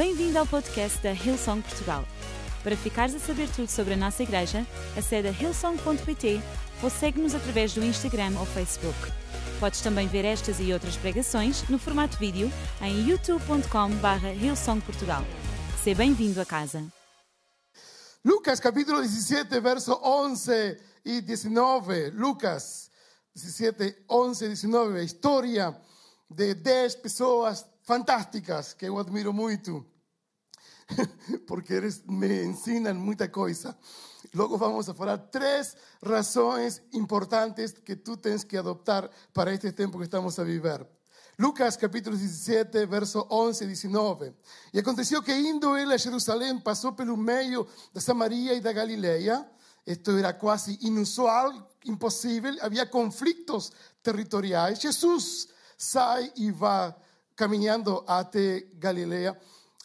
Bem-vindo ao podcast da Hillsong Portugal. Para ficares a saber tudo sobre a nossa igreja, acede a hillsong.pt ou segue-nos através do Instagram ou Facebook. Podes também ver estas e outras pregações no formato vídeo em youtube.com.br hillsongportugal. Seja bem-vindo a casa. Lucas capítulo 17, verso 11 y 19. Lucas 17, 11 y 19. Historia de 10 pessoas fantásticas que eu admiro muito. Porque eles me ensinam muita coisa. Logo vamos a falar três razões importantes que tu tens que adoptar para este tempo que estamos a viver. Lucas capítulo 17, verso 11 e 19. E aconteceu que indo ele a Jerusalém, passou pelo meio da Samaria e da Galileia. Isto era quase inusual, impossível, havia conflitos territoriais. Jesus sai e vai caminhando até Galileia,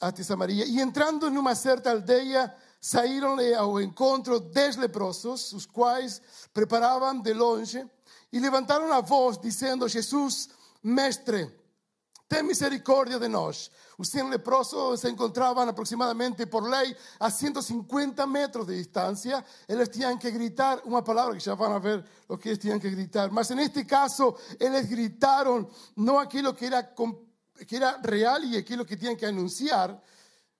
até Samaria, e entrando numa certa aldeia, saíram-lhe ao encontro dez leprosos, os quais preparavam de longe, e levantaram a voz, dizendo: Jesus, mestre, ten misericórdia de nós. Os 100 leprosos se encontravam aproximadamente por lei a 150 metros de distância. Eles tinham que gritar uma palavra que já vão a ver o que eles tinham que gritar. Mas neste caso, eles gritaram não aquilo que era, que era real e aquilo que tinham que anunciar.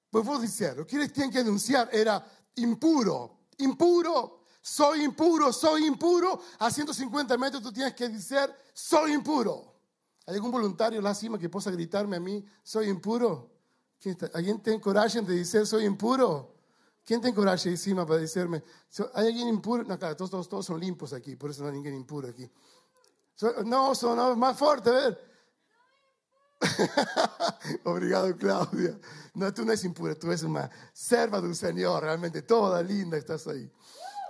Pues vou dizer, o que eles tinham que anunciar era impuro, impuro. Soy impuro, soy impuro. A 150 metros tú tienes que decir, soy impuro. ¿Hay algún voluntario lá cima que possa gritarme a mí, soy impuro? ¿Alguien tiene coraje de decir, soy impuro? ¿Quién tiene coraje ahí cima para decirme, ¿hay alguien impuro? No, claro, todos, todos, todos son limpos aquí, por eso no hay ninguém impuro aquí. No, son más fuerte, a ver. Obrigado, Claudia. No, tú no eres impura, tú eres una serva del Señor, realmente toda linda estás ahí.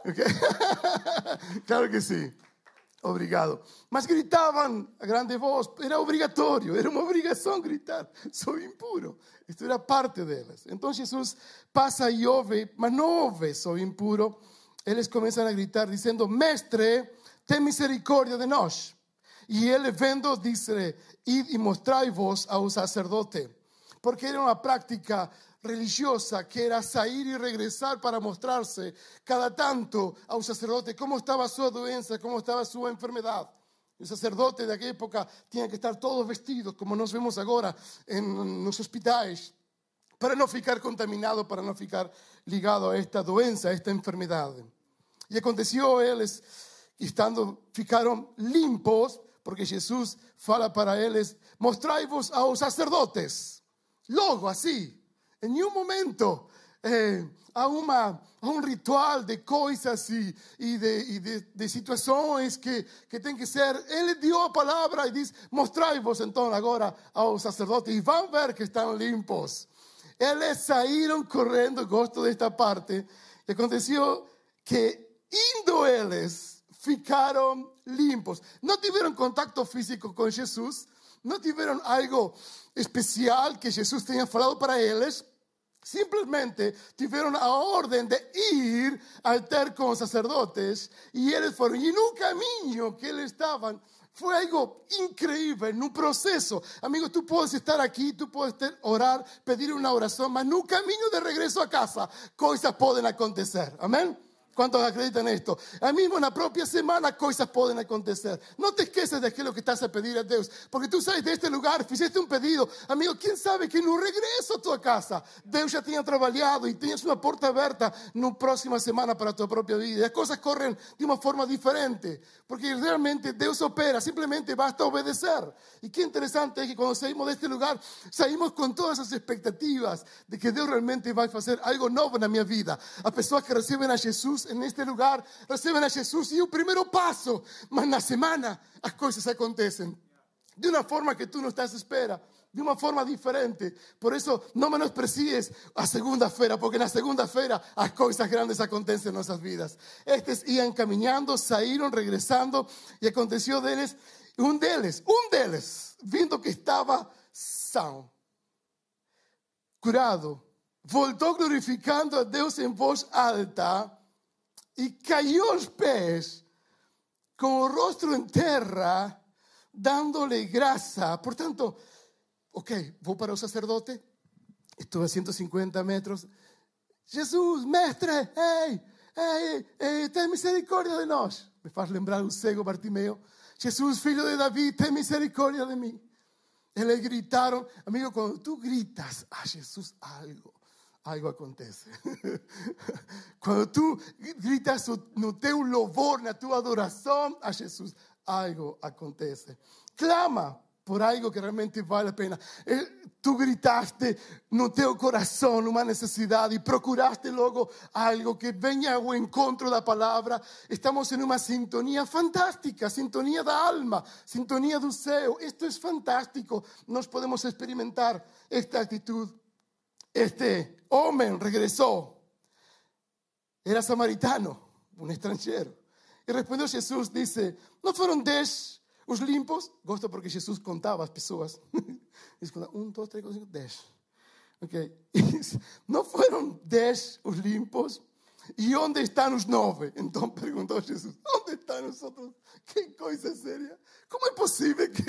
Okay? claro que sí. Obrigado. Mas gritavam a grande voz, era obrigatório, era uma obrigação gritar: sou impuro. Isto era parte delas. Então Jesus passa e ouve, mas não ouve, sou impuro. Eles começam a gritar, dizendo: Mestre, tem misericórdia de nós. E ele, vendo, disse: Id e mostrai-vos ao sacerdote. Porque era uma prática religiosa que era sair y regresar para mostrarse cada tanto a un sacerdote cómo estaba su doença, cómo estaba su enfermedad. El sacerdote de aquella época tenía que estar todos vestidos, como nos vemos ahora en los hospitales, para no ficar contaminado, para no ficar ligado a esta doença, a esta enfermedad. Y aconteció ellos, estando, ficaron limpos, porque Jesús fala para ellos, mostrai-vos a los sacerdotes. Logo, así, em nenhum momento eh, há, um ritual de coisas e, e, de, e de, de, que, que tem que ser. Ele deu a palavra e diz: Mostrai-vos então agora aos sacerdotes e vão ver que estão limpos. Eles saíram correndo, gosto desta parte. E aconteceu que, indo eles, ficaram limpos. Não tiveram contato físico com Jesus, não tiveram algo especial que Jesus tenha falado para eles Simplesmente tiveram a ordem de ir a ter os sacerdotes e eles foram. E no caminho que eles estavam, foi algo incrível, num processo. Amigo, tu podes estar aqui, tu podes ter, orar, pedir uma oração, mas no caminho de regresso a casa, coisas podem acontecer. Amém? ¿Cuántos acreditan esto? A mismo na propia semana cosas pueden acontecer. No te esqueces de aquello que estás a pedir a Dios, porque tú sabes de este lugar, fizeste un pedido. Amigo, ¿quién sabe que no regreso a tu casa, Deus já tinha trabalhado e tens uma porta aberta na próxima semana para a tua própria vida. E as coisas de uma forma diferente, porque realmente Deus opera, simplesmente basta obedecer. E que interessante é que quando saímos deste lugar, saímos com todas as expectativas de que Deus realmente vai fazer algo novo na minha vida. As pessoas que recebem a Jesus en este lugar reciben a Jesús y un primero paso, mas na semana las cosas acontecen de una forma que tú no estás espera, de una forma diferente. Por eso no menosprecies a segunda-feira, porque en la segunda-feira las cosas grandes acontecen en nuestras vidas. Estos iban caminando, salieron, regresando y aconteció de ellos, un de ellos, un de ellos, viendo que estaba sano, curado, voltó glorificando a Dios en voz alta y cayó los pés con el rostro en tierra, dándole grasa. Por tanto, ok, voy para el sacerdote, Estuve a 150 metros. Jesús, mestre, hey, hey, hey, ten misericordia de nós. Me faz lembrar o cego Bartimeo. Jesús, filho de David, ten misericordia de mim. Eles gritaram, amigo, quando tu gritas a Jesus algo, algo acontece. Quando tu gritas no teu louvor, na tua adoração a Jesus, algo acontece. Clama por algo que realmente vale a pena. Tu gritaste no teu coração uma necessidade e procuraste logo algo que venha ao encontro da palavra. Estamos em uma sintonia fantástica, sintonia da alma, sintonia do céu. Isto é fantástico. Nós podemos experimentar esta atitude. Este homem regressou. Era samaritano, um estrangeiro. E respondeu Jesus, disse, não foram dez os limpos, gosto porque Jesus contava as pessoas. um, dois, três, cinco, dez. Ok? Não foram dez os limpos? E onde estão os nove? Então perguntou Jesus: onde estão os outros? Que coisa séria! Como é possível que,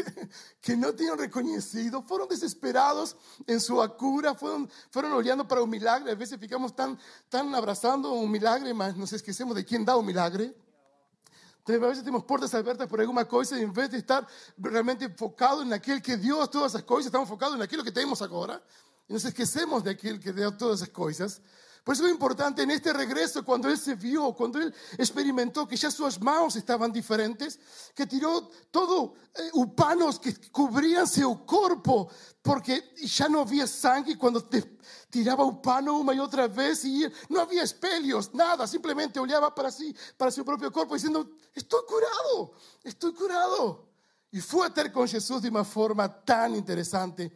que não tenham reconhecido? Foram desesperados em sua cura, foram, foram para o milagre. Às vezes ficamos tão, tão abraçando um milagre, mas nos esquecemos de quem dá o milagre. Entonces, a veces tenemos puertas abiertas por alguna cosa y en vez de estar realmente enfocados en aquel que dio todas esas cosas, estamos enfocados en aquello que tenemos ahora. Y nos esquecemos de aquel que dio todas esas cosas. Por eso es importante en este regreso, cuando él se vio, cuando él experimentó que ya sus manos estaban diferentes, que tiró todo eh, upanos que cubrían su cuerpo, porque ya no había sangre cuando te tiraba upano una y otra vez y no había espelios, nada, simplemente oleaba para sí, para su propio cuerpo, diciendo, estoy curado, estoy curado. Y fue a ter con Jesús de una forma tan interesante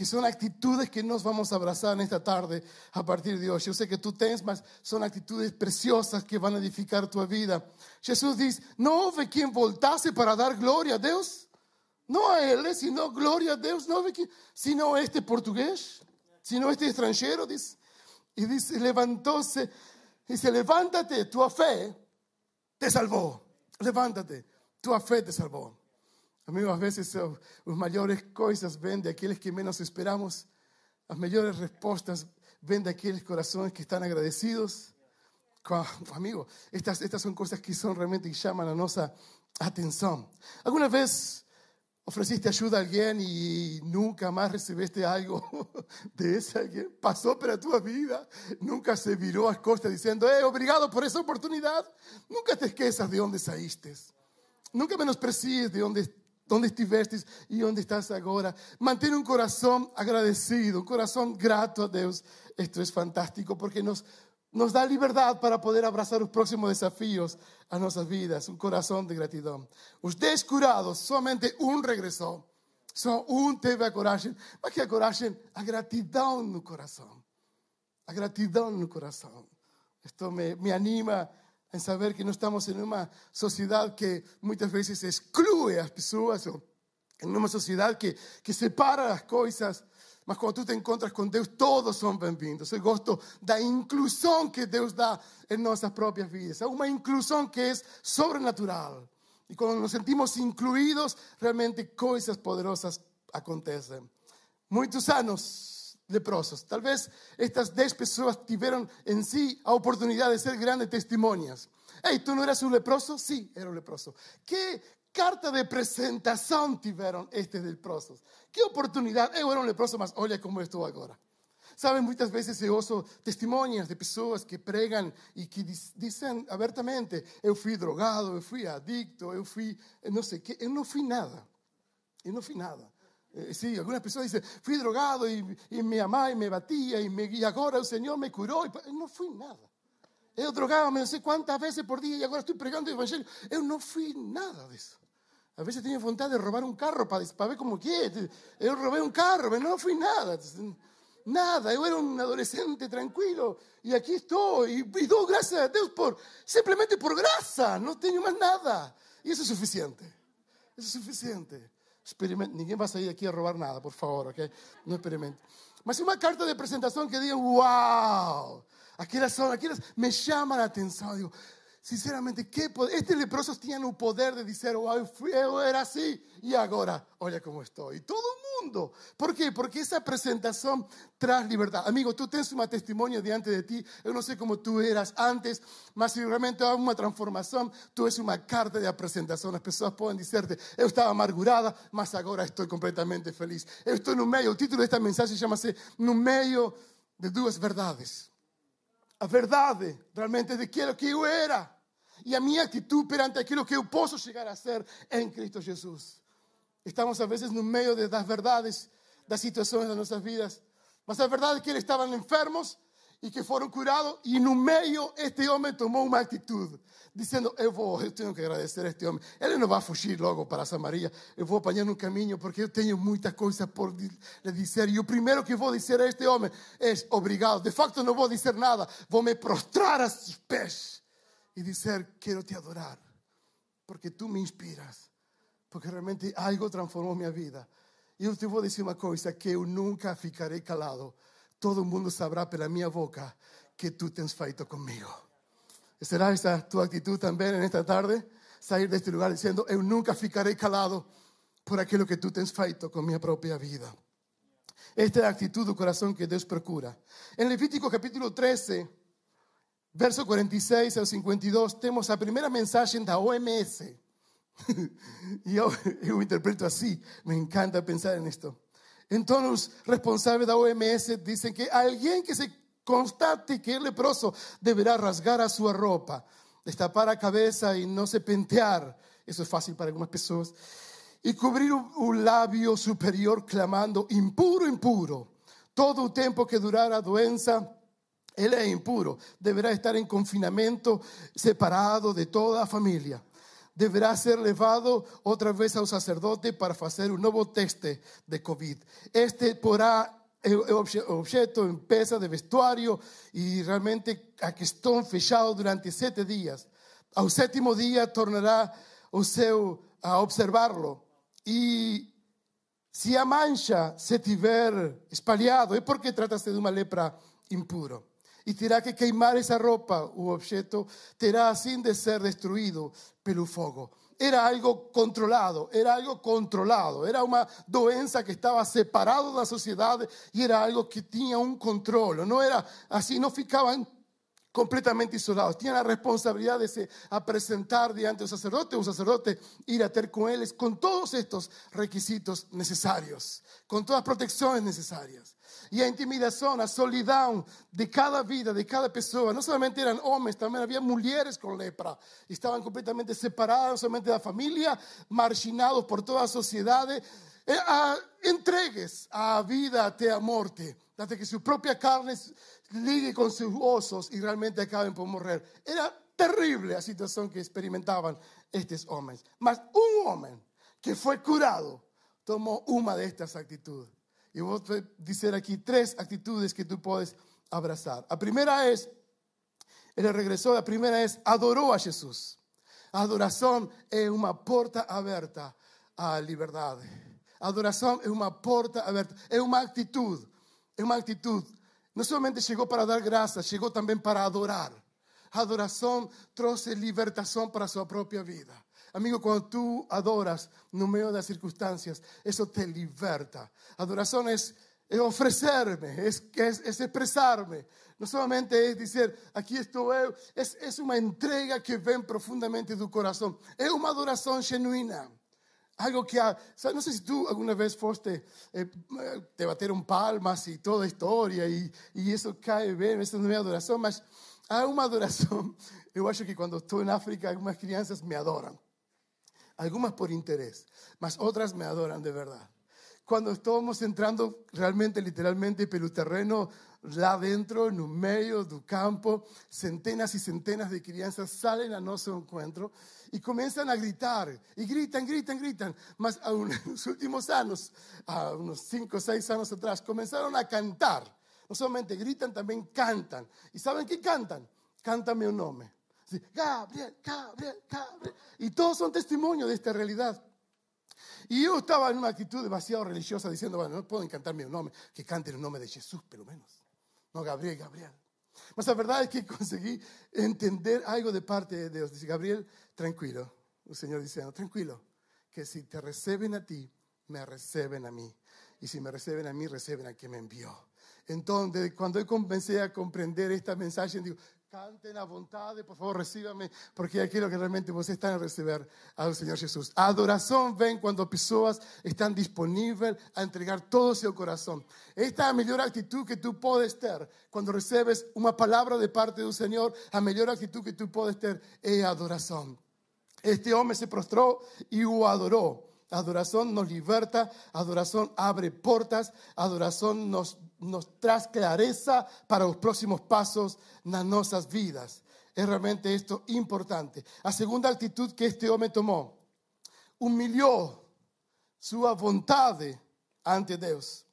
que son actitudes que nos vamos a abrazar en esta tarde a partir de hoy. Yo sé que tú tienes, mas son actitudes preciosas que van a edificar tu vida. Jesús dice, no hubo quien voltase para dar gloria a Dios. No a Él, sino gloria a Dios. No hubo quien, sino este portugués, sino este extranjero. Dice, y dice, levantóse, dice, levántate, tu fe te salvó. Levántate, tu fe te salvó. Amigos, a veces las mayores cosas ven de aquellos que menos esperamos. Las mayores respuestas ven de aquellos corazones que están agradecidos. Amigo, estas, estas son cosas que son realmente que llaman a nuestra atención. ¿Alguna vez ofreciste ayuda a alguien y nunca más recibiste algo de ese alguien? Pasó para tu vida. Nunca se viró a costa diciendo, eh, obrigado por esa oportunidad. Nunca te esquezas de dónde saliste. Nunca menosprecies de dónde donde estivestes y donde estás ahora. Mantén un corazón agradecido, un corazón grato a Dios. Esto es fantástico porque nos, nos da libertad para poder abrazar los próximos desafíos a nuestras vidas. Un corazón de gratitud. Ustedes curados, solamente un regresó. Só um teve a coragem. Mas que a coragem? A gratidão no coração. A gratidão no coração. Isto me, me anima en saber que no estamos en una sociedad que muchas veces excluye a las personas o en una sociedad que, que separa las cosas. Mas cuando tú te encuentras con Dios, todos son bienvenidos. El gosto da inclusión que Dios da en nuestras propias vidas. Una inclusión que es sobrenatural. Y cuando nos sentimos incluidos, realmente cosas poderosas acontecen. Muchos años leprosos. Tal vez estas 10 personas tuvieron en sí la oportunidad de ser grandes testimonios. Hey, ¿tú no eras un leproso? Sí, era un leproso. ¿Qué carta de presentación tuvieron estos leprosos? ¿Qué oportunidad? Yo era un leproso, mas oye cómo estoy ahora. Saben, muchas veces se oso testimonios de personas que pregan y que dicen abiertamente, yo fui drogado, yo fui adicto, yo fui, no sé qué, yo no fui nada. Yo no fui nada. Eh, sí, algunas personas dicen, fui drogado y, me amaba y me batía y, me, y ahora el Señor me curó. Y, no fui nada. Yo drogaba no sé cuántas veces por día y ahora estoy pregando el Evangelio. Yo no fui nada de eso. A veces tenía voluntad de robar un carro para, para ver cómo quiere. Yo robé un carro, pero no fui nada. Nada, yo era un adolescente tranquilo y aquí estoy. Y, y doy gracias a Dios por, simplemente por gracia, no tengo más nada. Y eso es suficiente. Eso es suficiente. Ninguém vai sair aqui a roubar nada, por favor, ok? Não experimente. Mas uma carta de apresentação que diga, uau, aquelas são, aquelas me chamam a atenção. Digo, sinceramente, que poder? estes leprosos tinham o poder de dizer, uau, eu, fui, era assim, e agora, olha como estou. E todo mundo. ¿Por qué? Porque esa presentación trae libertad. Amigo, tú tienes un testimonio diante de ti. Yo no sé cómo tú eras antes, mas realmente hay una transformación, tú eres una carta de presentación. Las personas pueden decirte, yo estaba amargurada, mas ahora estoy completamente feliz. Yo estoy en un medio, el título de esta mensaje se llama un medio de dos verdades. La verdad realmente de quiero que yo era y a mi actitud perante aquello que yo puedo llegar a ser en Cristo Jesús. Estamos a veces medio de las verdades, las situaciones de nuestras vidas. Mas la verdad es que ellos estaban enfermos y que fueron curados y en un medio este hombre tomó una actitud diciendo, yo, tengo que agradecer a este hombre. Él no va a fugir luego para Samaria. Yo voy a apañar un camino porque yo tengo muchas cosas por le decir. Y lo primero que voy a decir a este hombre es, obrigado. De facto no voy a decir nada. Voy a me prostrar a sus pies y decir, quiero te adorar porque tú me inspiras. Porque realmente algo transformó mi vida. Y yo te voy a decir una cosa, que yo nunca ficaré calado. Todo el mundo sabrá por la mía boca que tú tens feito conmigo. ¿Será esa tu actitud también en esta tarde? Salir de este lugar diciendo, yo nunca ficaré calado por aquello que tú tens feito con mi propia vida. Esta es la actitud del corazón que Dios procura. En Levítico capítulo 13, verso 46 al 52, tenemos la primera mensaje de la OMS. y yo, yo interpreto así, me encanta pensar en esto. Entonces, responsables de la OMS dicen que alguien que se constate que el leproso deberá rasgar a su ropa, destapar la cabeza y no se pentear. Eso es fácil para algunas personas. Y cubrir un labio superior clamando, impuro, impuro. Todo el tiempo que durara doenza, él es impuro. Deberá estar en confinamiento, separado de toda la familia. Deberá ser levado otra vez al sacerdote para hacer un nuevo teste de COVID. Este podrá objeto en pesa de vestuario y realmente a que están fechados durante siete días. Al séptimo día tornará o a observarlo y si a mancha se tiver espalhado es porque trata-se de una lepra impuro. Y terá que queimar esa ropa o objeto, terá sin de ser destruido pelo fuego. Era algo controlado, era algo controlado, era una doenza que estaba separado de la sociedad y era algo que tenía un control, no era así, no ficaban completamente isolados, tenían la responsabilidad de se, presentar diante del sacerdote, un sacerdote ir a ter con él con todos estos requisitos necesarios, con todas las protecciones necesarias. Y a intimidación, a solidão de cada vida, de cada persona. No solamente eran hombres, también había mujeres con lepra. Estaban completamente solamente de la familia, marginados por toda. Eh, a, entregues a vida até a morte, hasta que su propia carne ligue con sus osos y realmente acaben por morir. Era terrible la situación que experimentaban estos hombres. Mas un hombre que fue curado tomó una de estas actitudes. Y voy a decir aquí tres actitudes que tú puedes abrazar. La primera es, él regresó, la primera es, adoró a Jesús. Adoración es una puerta abierta a libertad. Adoración es una puerta abierta, es una actitud, es una actitud. No solamente llegó para dar gracias, llegó también para adorar. Adoración trae libertación para su propia vida. Amigo, cuando tú adoras no medio de las circunstancias, eso te liberta. Adoración es, ofrecerme, es, es, expresarme. No solamente es decir, aquí estoy, es, es una entrega que ven profundamente de tu corazón. Es una adoración genuina. Algo que, no sé si tú alguna vez fuiste, eh, te batieron palmas y toda historia y, y eso cae bien, eso no es adoración, mas hay una adoración. Yo acho que cuando estoy en África, algunas crianças me adoran algunas por interés, mas otras me adoran de verdad. Cuando estamos entrando realmente, literalmente, el terreno, lá dentro, en un medio del campo, centenas y centenas de crianças salen a nuestro encuentro y comienzan a gritar, y gritan, gritan, gritan. Mas en los últimos años, a unos cinco o seis años atrás, comenzaron a cantar. No solamente gritan, también cantan. ¿Y saben qué cantan? Cántame un nombre. Gabriel, Gabriel, Gabriel. Y todos son testimonios de esta realidad. Y yo estaba en una actitud demasiado religiosa diciendo, bueno, no puedo cantar mi nombre, que cante el nombre de Jesús, pero menos. No, Gabriel, Gabriel. Mas la verdad es que conseguí entender algo de parte de Dios. Dice, Gabriel, tranquilo. El Señor diciendo, tranquilo, que si te reciben a ti, me reciben a mí. y si me reciben a mí, reciben a quien me envió. Entonces, cuando yo comencé a comprender esta mensaje, digo, canten a vontade, por favor, recíbame, porque aquilo que realmente vocês estão a receber ao Senhor Jesus. A adoração vem quando pessoas estão disponíveis a entregar todo o seu coração. Esta é a melhor atitude que tu podes ter quando recebes uma palavra de parte do Senhor. A melhor atitude que tu podes ter é a adoração. Este homem se prostrou e o adorou. Adoración nos liberta, adoración abre puertas, adoración nos, nos trae clareza para los próximos pasos en nuestras vidas. Es realmente esto importante. La segunda actitud que este hombre tomó, humilló su voluntad ante Dios.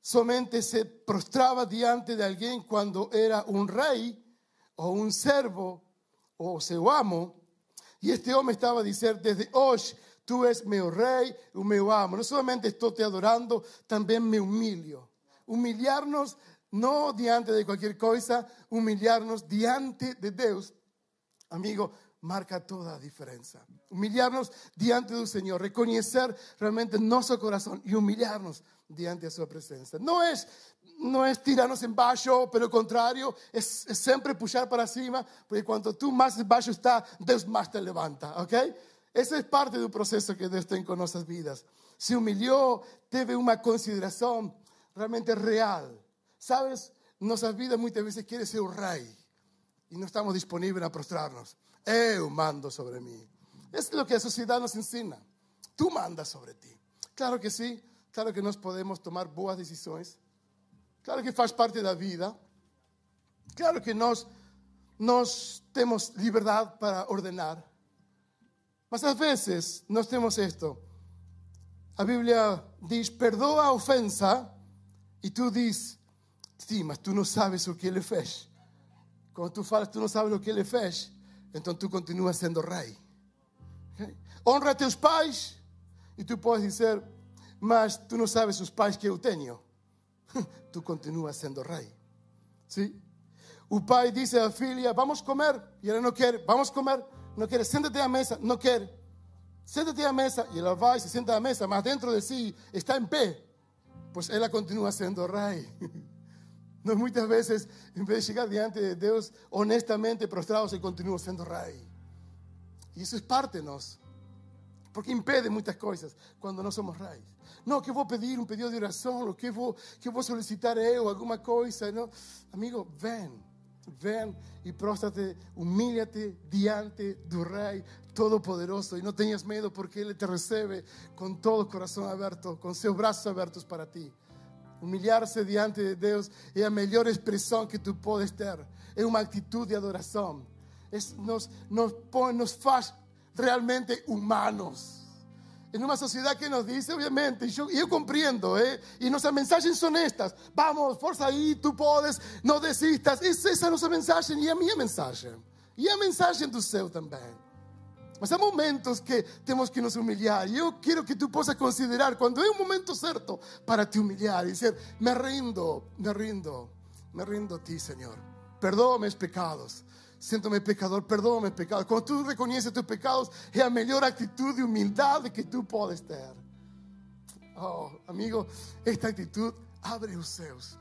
Solamente se prostraba diante de alguien cuando era un rey o un servo o su amo. Y este hombre estaba diciendo, desde hoy Tú eres mi rey, mi amo. No solamente estoy te adorando, también me humillo. Humillarnos no diante de cualquier cosa, humillarnos diante de Dios, amigo, marca toda la diferencia. Humillarnos diante del Señor, reconocer realmente nuestro corazón y humillarnos diante de su presencia. No es, no es tirarnos en bajo, pero al contrario, es, siempre pujar para cima, porque cuando tú más bajo estás, Dios más te levanta, ¿ok? Esa es parte del proceso que Dios tiene con nuestras vidas. Se humilló, teve una consideración realmente real. Sabes, nuestras vidas muchas veces quiere ser un rey y no estamos disponibles a prostrarnos. Eu mando sobre mí. Es lo que la sociedad nos enseña. Tú mandas sobre ti. Claro que sí, claro que nos podemos tomar buenas decisiones. Claro que faz parte de la vida. Claro que nos, nos tenemos libertad para ordenar. Mas às vezes nós temos esto. A Bíblia diz: perdoa a ofensa, e tu diz: sim, mas tu não sabes o que ele fez. Quando tu falas, tu não sabes o que ele fez, então tu continuas sendo rei. Okay? Honra teus pais, e tu podes dizer: mas tu não sabes os pais que eu tenho. tu continuas sendo rei. Sim? O pai disse à filha: vamos comer, e ela não quer, vamos comer no quiere, siéntate a la mesa, no quiere. Siéntate a la mesa y él va y se sienta a la mesa, más dentro de sí está en pie. Pues él continúa siendo rey. No muchas veces, en vez de llegar delante de Dios honestamente prostrados, él continúa siendo rey. Y eso es parte de nosotros. Porque impide muchas cosas cuando no somos reyes. No, que voy a pedir un pedido de oración, o que voy, que voy a solicitar yo alguna cosa. No, amigo, ven ven y próstrate, humíllate diante del Rey Todopoderoso y no tengas miedo porque Él te recibe con todo el corazón abierto, con sus brazos abiertos para ti. Humillarse diante de Dios es la mejor expresión que tú puedes tener. Es una actitud de adoración. Es, nos, nos, nos hace realmente humanos en una sociedad que nos dice, obviamente, y yo, yo comprendo, ¿eh? y nuestras mensajes son estas, vamos, fuerza ahí, tú puedes, no desistas, es esa nuestra mensaje y a mi mensaje, y a mensaje do seu também. Mas há momentos que temos que nos humilhar. E eu quero que tu possas considerar quando é o momento certo para te humilhar e dizer: Me rindo, me rindo, me rindo a ti, Senhor. Perdoa meus pecados. Siéntome pecador, perdóname pecado. Cuando tú reconoces tus pecados, es la mejor actitud de humildad que tú puedes tener. Oh, amigo, esta actitud abre los seus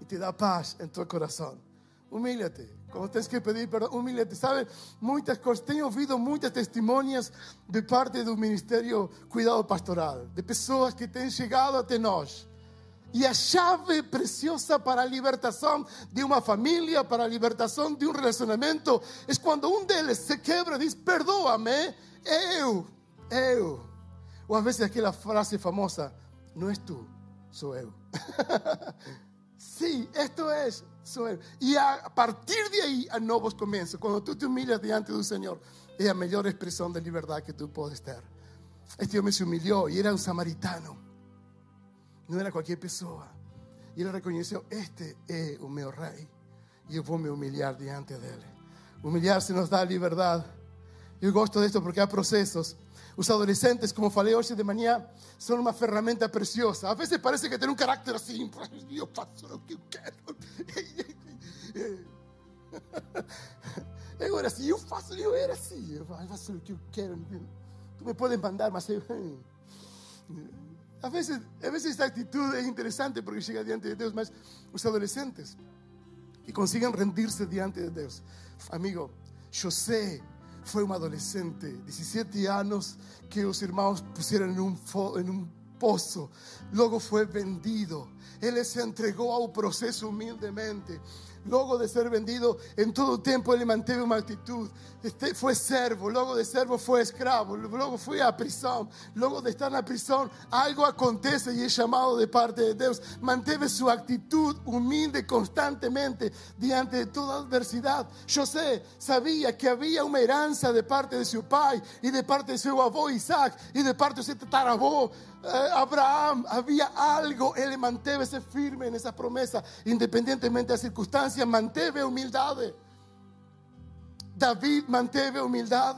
y te da paz en tu corazón. Humíllate. Cuando tienes que pedir perdón, humíllate. ¿Sabes? Muchas cosas. Tengo oído muchas testimonias de parte del ministerio Cuidado Pastoral, de personas que han llegado até nós y la llave preciosa para la libertación de una familia, para la libertación de un relacionamiento, es cuando un de ellos se quebra y dice, perdóame, eu, eu. O a veces aquella frase famosa, no es tú, soy eu. sí, esto es, soy eu. Y a partir de ahí, a nuevos comienzos, cuando tú te humillas delante del Señor, es la mejor expresión de libertad que tú puedes tener. Este hombre se humilló y era un samaritano. No era cualquier persona. Y él reconoció, este es un meu rey. Y yo voy a me humillar diante de él. Humillarse nos da libertad. Yo gosto de esto porque hay procesos. Los adolescentes, como falei hoy de mañana, son una herramienta preciosa. A veces parece que tienen un carácter así. Yo faço lo que. Eu era assim, eu faço, eu era assim, eu faço o que eu quero. Tu me puedes mandar, mas eu... a veces, a veces esta actitud es interesante porque llega diante de Dios, más los adolescentes que consiguen rendirse diante de Dios. Amigo, José fue un adolescente, 17 años, que los hermanos pusieron en un, en un pozo. Luego fue vendido. Él se entregó a un proceso humildemente. Luego de ser vendido, en todo tiempo él mantuvo una actitud. Este, fue servo, luego de servo fue esclavo, luego fue a prisión. Luego de estar en la prisión, algo acontece y es llamado de parte de Dios. Mantuve su actitud humilde constantemente diante de toda adversidad. José sabía que había una heranza de parte de su padre y de parte de su abuelo Isaac y de parte de su tataravó eh, Abraham. Había algo, él mantévese firme en esa promesa, independientemente de las circunstancias, manteve humildad. David manteve humildad.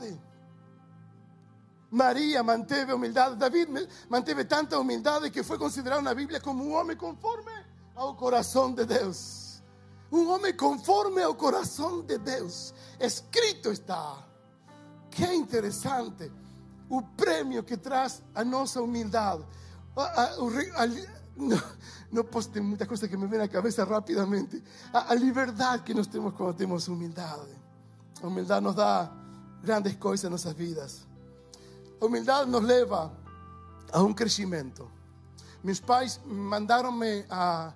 María manteve humildad. David manteve tanta humildad que fue considerado en la Biblia como un hombre conforme al corazón de Dios. Un hombre conforme al corazón de Dios. Escrito está. Qué interesante. Un premio que traz a nuestra humildad. A- a- o re- al- no, no poste muchas cosas que me vienen a la cabeza rápidamente. A, a libertad que nos tenemos cuando tenemos humildad. La humildad nos da grandes cosas en nuestras vidas. La humildad nos lleva a un crecimiento. Mis pais mandaronme a,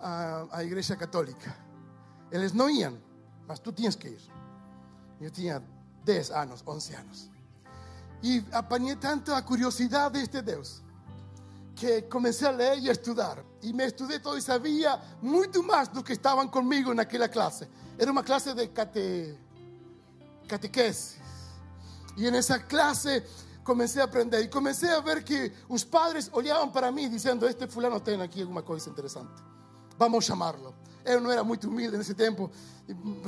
a, a igreja católica. Eles não iam, mas tu tinhas que ir. Eu tinha 10 anos, 11 anos. E apanhei tanto a curiosidade deste Deus que comecei a ler e a estudar. E me estudei todo e sabia muito mais do que estavam comigo naquela classe. Era uma classe de cate, catequesis. E nessa classe comecei a aprender. E comecei a ver que os padres olhavam para mim dizendo: Este fulano tem aqui alguma coisa interessante. Vamos chamarlo. Eu não era muito humilde nesse tempo.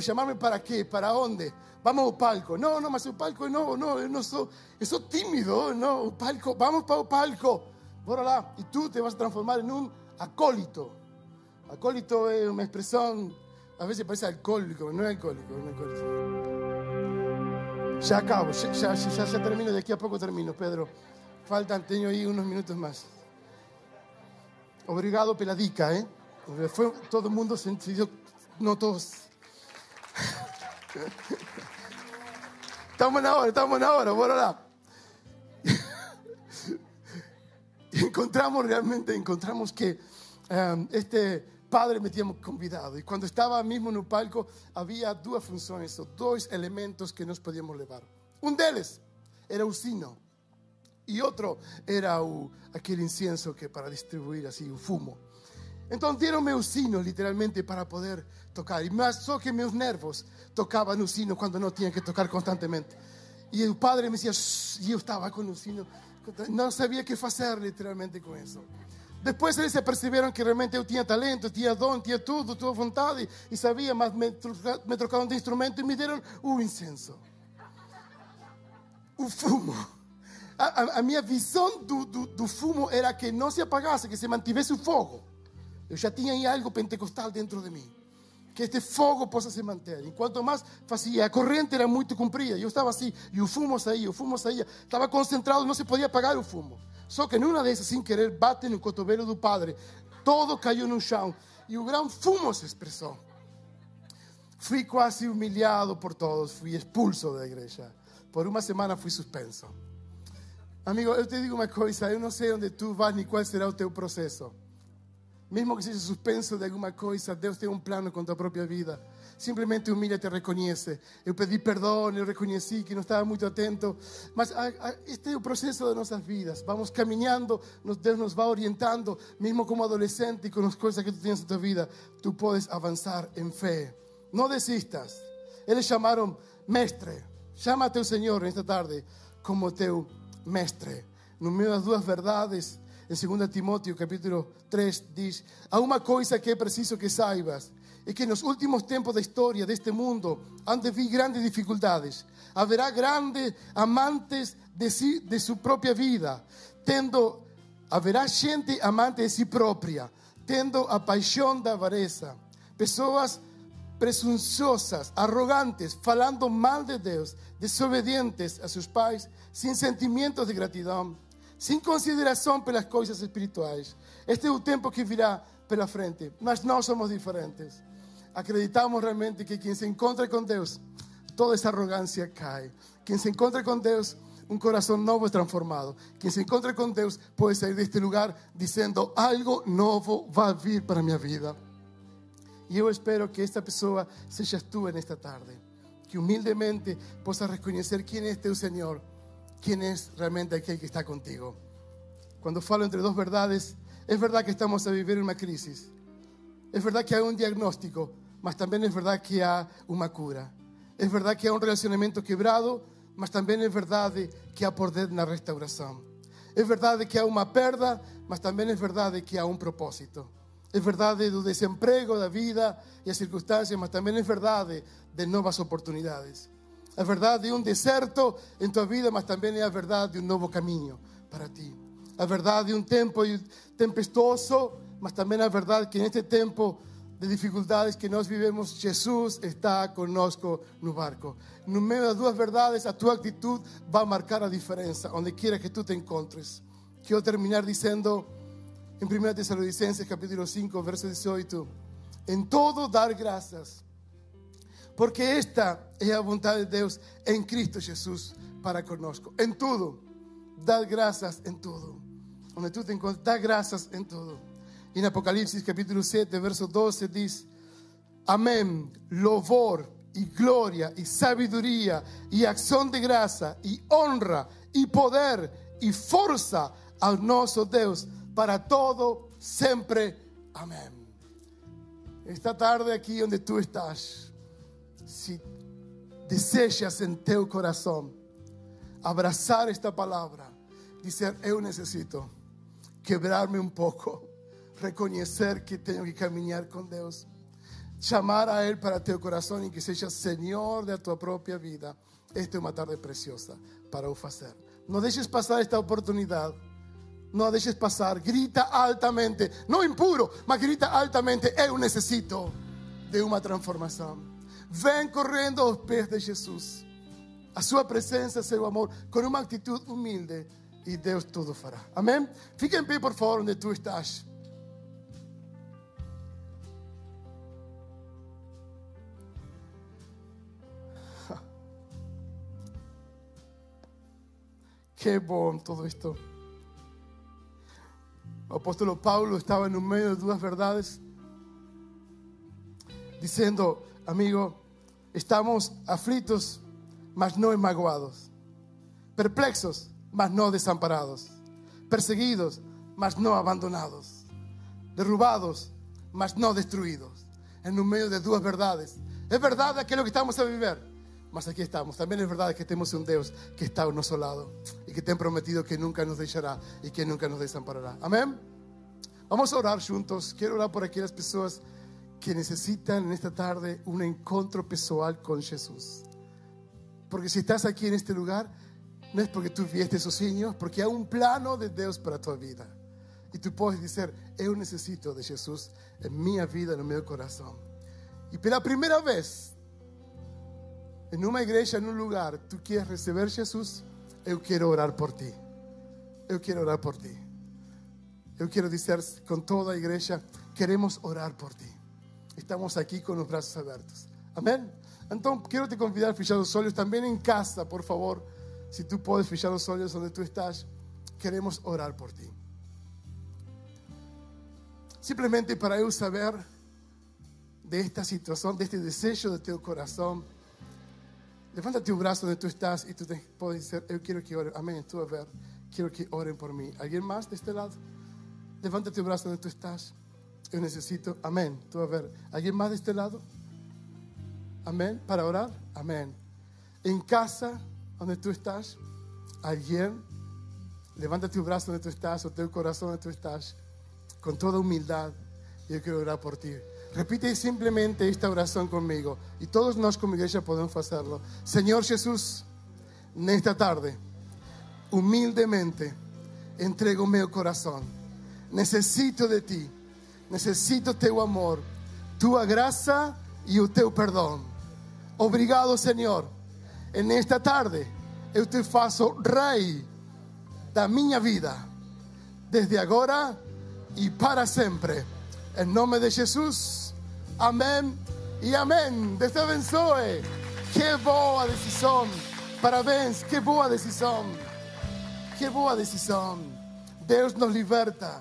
Chamar-me para quê? Para onde? Vamos ao palco. Não, não, mas o palco eu não sou, eu sou tímido. Não, o palco, vamos para palco. Bora lá. E tu te vas a transformar em um acólito. Acólito é uma expressão, a vezes parece alcohólico, não é alcohólico, não é alcohólico. Ya acabo, ya, ya, termino, de aquí a poco termino, Pedro. Faltan, tengo ahí unos minutos más. Obrigado pela dica, ¿eh? Fue, todo el mundo se entendió, no todos. Estamos en hora, estamos en hora, bora lá. Y encontramos realmente, encontramos que um, este padre me tinha convidado. Y cuando estaba mismo en un palco, había dos funciones, o dos elementos que nos podíamos levar. Un deles era o sino. E outro era o, aquele incienso que para distribuir assim o fumo. Então deram-me o sino literalmente para poder tocar. Mas só que meus nervos tocavam o sino quando não tinha que tocar constantemente. E o padre me dizia, e eu estava com o sino, não sabia o que fazer literalmente com isso. Depois eles se perceberam que realmente eu tinha talento, tinha dom, tinha tudo, tinha vontade e sabia, mas me, troca- me de instrumento e me deram o incenso o fumo. A, a- a minha fumo era que não se apagasse, que se mantivesse o fogo. Eu já tinha aí algo pentecostal dentro de mim. Que este fogo possa se manter. E quanto mais fazia, a corrente era muito comprida. Eu estava assim, e o fumo saía, o fumo saía. Estava concentrado, não se podia apagar o fumo. Só que numa dessas, sem querer, bate no cotovelo do padre. Todo caiu no chão. E o grande fumo se expressou. Fui quase humilhado por todos, fui expulso da igreja. Por uma semana fui suspenso. Amigo, eu te digo uma coisa, eu não sei onde tu vas nem qual será o teu processo. Mesmo que seja suspenso de alguma coisa, Deus tem um plano com tua própria vida. Simplesmente humilha-te e reconhece. Eu pedi perdão, eu reconheci que não estava muito atento. Mas ah, ah, este é o processo de nossas vidas. Vamos caminhando, Deus nos vai orientando, mesmo como adolescente, com as coisas que tu tens na tua vida, tu podes avançar em fé. Não desistas. Eles chamaram mestre. Chama teu Senhor nesta tarde como teu mestre. No meio das duas verdades, em 2 Timóteo capítulo 3 diz: Há uma coisa que é preciso que saibas, é que nos últimos tempos da história deste mundo han de vir grandes dificuldades. Haverá grandes amantes de, si, de sua própria vida, tendo haverá gente amante de si própria, tendo a paixão da avareza. Pessoas presunçosas, arrogantes, falando mal de Deus, desobedientes a seus pais, sem sentimentos de gratidão, sem consideração pelas coisas espirituais. Este é o tempo que virá pela frente, mas nós somos diferentes. Acreditamos realmente que quem se encontra com Deus, toda essa arrogância cai. Quem se encontra com Deus, um coração novo é transformado. Quem se encontra com Deus pode sair deste lugar dizendo: algo novo vai vir para minha vida. E eu espero que esta pessoa sejas tu nesta tarde. Que humildemente possa reconhecer quem é teu Senhor, quem é realmente aquele que está contigo. Quando falo entre duas verdades, é verdade que estamos a viver uma crise. É verdade que há um diagnóstico, mas também é verdade que há uma cura. É verdade que há um relacionamento quebrado, mas também é verdade que há poder na restauração. É verdade que há uma perda, mas também é verdade que há um propósito. É verdade do desemprego, da vida e as circunstâncias, mas também é verdade de novas oportunidades. É verdade de um deserto em tua vida, mas também é a verdade de um novo caminho para ti. A verdade de um tempo tempestuoso, mas também é a verdade que neste tempo de dificuldades que nós vivemos, Jesus está conosco no barco. No meio das duas verdades, a tua atitude vai marcar a diferença, onde quiera que tu te encontres. Quero terminar dizendo em 1 Tessalonicenses capítulo 5, verso 18, em todo dar graças, porque esta é a vontade de Deus em Cristo Jesus para conosco. Em tudo, dar graças em tudo. Onde tu te encontras, dá graças em tudo. E em Apocalipse capítulo 7, verso 12 diz, Amém, louvor e glória e sabedoria e ação de graça e honra e poder e força ao nosso Deus para todo sempre. Amém. Esta tarde aqui onde tu estás, se desejas em teu coração abraçar esta palavra, dizer eu necessito quebrar-me um pouco, reconhecer que tenho que caminhar com Deus, chamar a Ele para teu coração e que seja Senhor da tua própria vida. Esta é uma tarde preciosa para o fazer. Não passar esta oportunidade. Não deixes passar. Grita altamente. Não impuro, mas grita altamente. Eu necessito de uma transformação. Vem correndo aos pés de Jesus. A sua presença, seu amor, com uma atitude humilde. E Deus tudo fará. Amém? Fica em pé, por favor, onde tu estás. Que bom tudo isto. O apóstolo Paulo estaba en medio de duas verdades, diciendo, amigo, estamos aflitos, mas no emagoados, perplexos, mas no desamparados, perseguidos, mas no abandonados, derrubados, mas no destruidos, en un medio de duas verdades. Es verdad aquello que estamos a vivir, mas aquí estamos. También es verdad que tenemos un Dios que está a nuestro lado y que te ha prometido que nunca nos dejará y que nunca nos desamparará. Amén. Vamos a orar juntos. Quiero orar por aquellas personas que necesitan en esta tarde un encuentro pessoal con Jesús. Porque si estás aquí en este lugar, no es porque tú vieste sozinho, porque hay un plano de Dios para tu vida. Y tú puedes decir, yo necesito de Jesús en mi vida, en mi corazón. Y por la primera vez en una iglesia, en un lugar, tú quieres recibir Jesús, yo quiero orar por ti. Yo quiero orar por ti. Yo quiero decir con toda la iglesia, queremos orar por ti. Estamos aquí con los brazos abiertos. Amén. Entonces, quiero te convidar a fichar los olhos también en casa, por favor. Si tú puedes fichar los olhos donde tú estás, queremos orar por ti. Simplemente para yo saber de esta situación, de este deseo de tu corazón. Levanta tu brazo donde tú estás y tú te puedes decir, yo quiero que oren. Amén, tú a ver, quiero que oren por mí. ¿Alguien más de este lado? Levanta tu brazo donde tú estás. Yo necesito, amén, tú a ver. ¿Alguien más de este lado? Amén, para orar. Amén. En casa donde tú estás, alguien, levanta tu brazo donde tú estás o tu corazón donde tú estás, con toda humildad. Yo quiero orar por ti. Repite simplemente esta oración conmigo y todos nós como iglesia podemos hacerlo. Señor Jesús, en esta tarde, humildemente entrego mi corazón. Necesito de ti, necesito teu amor, tua graça e o teu perdão. Obrigado, Senhor. En esta tarde eu te faço rei da minha vida, desde agora e para sempre. Em nome de Jesus. Amém e amém. Deus te abençoe. Que boa decisão. Parabéns, que boa decisão. Que boa decisão. Deus nos liberta.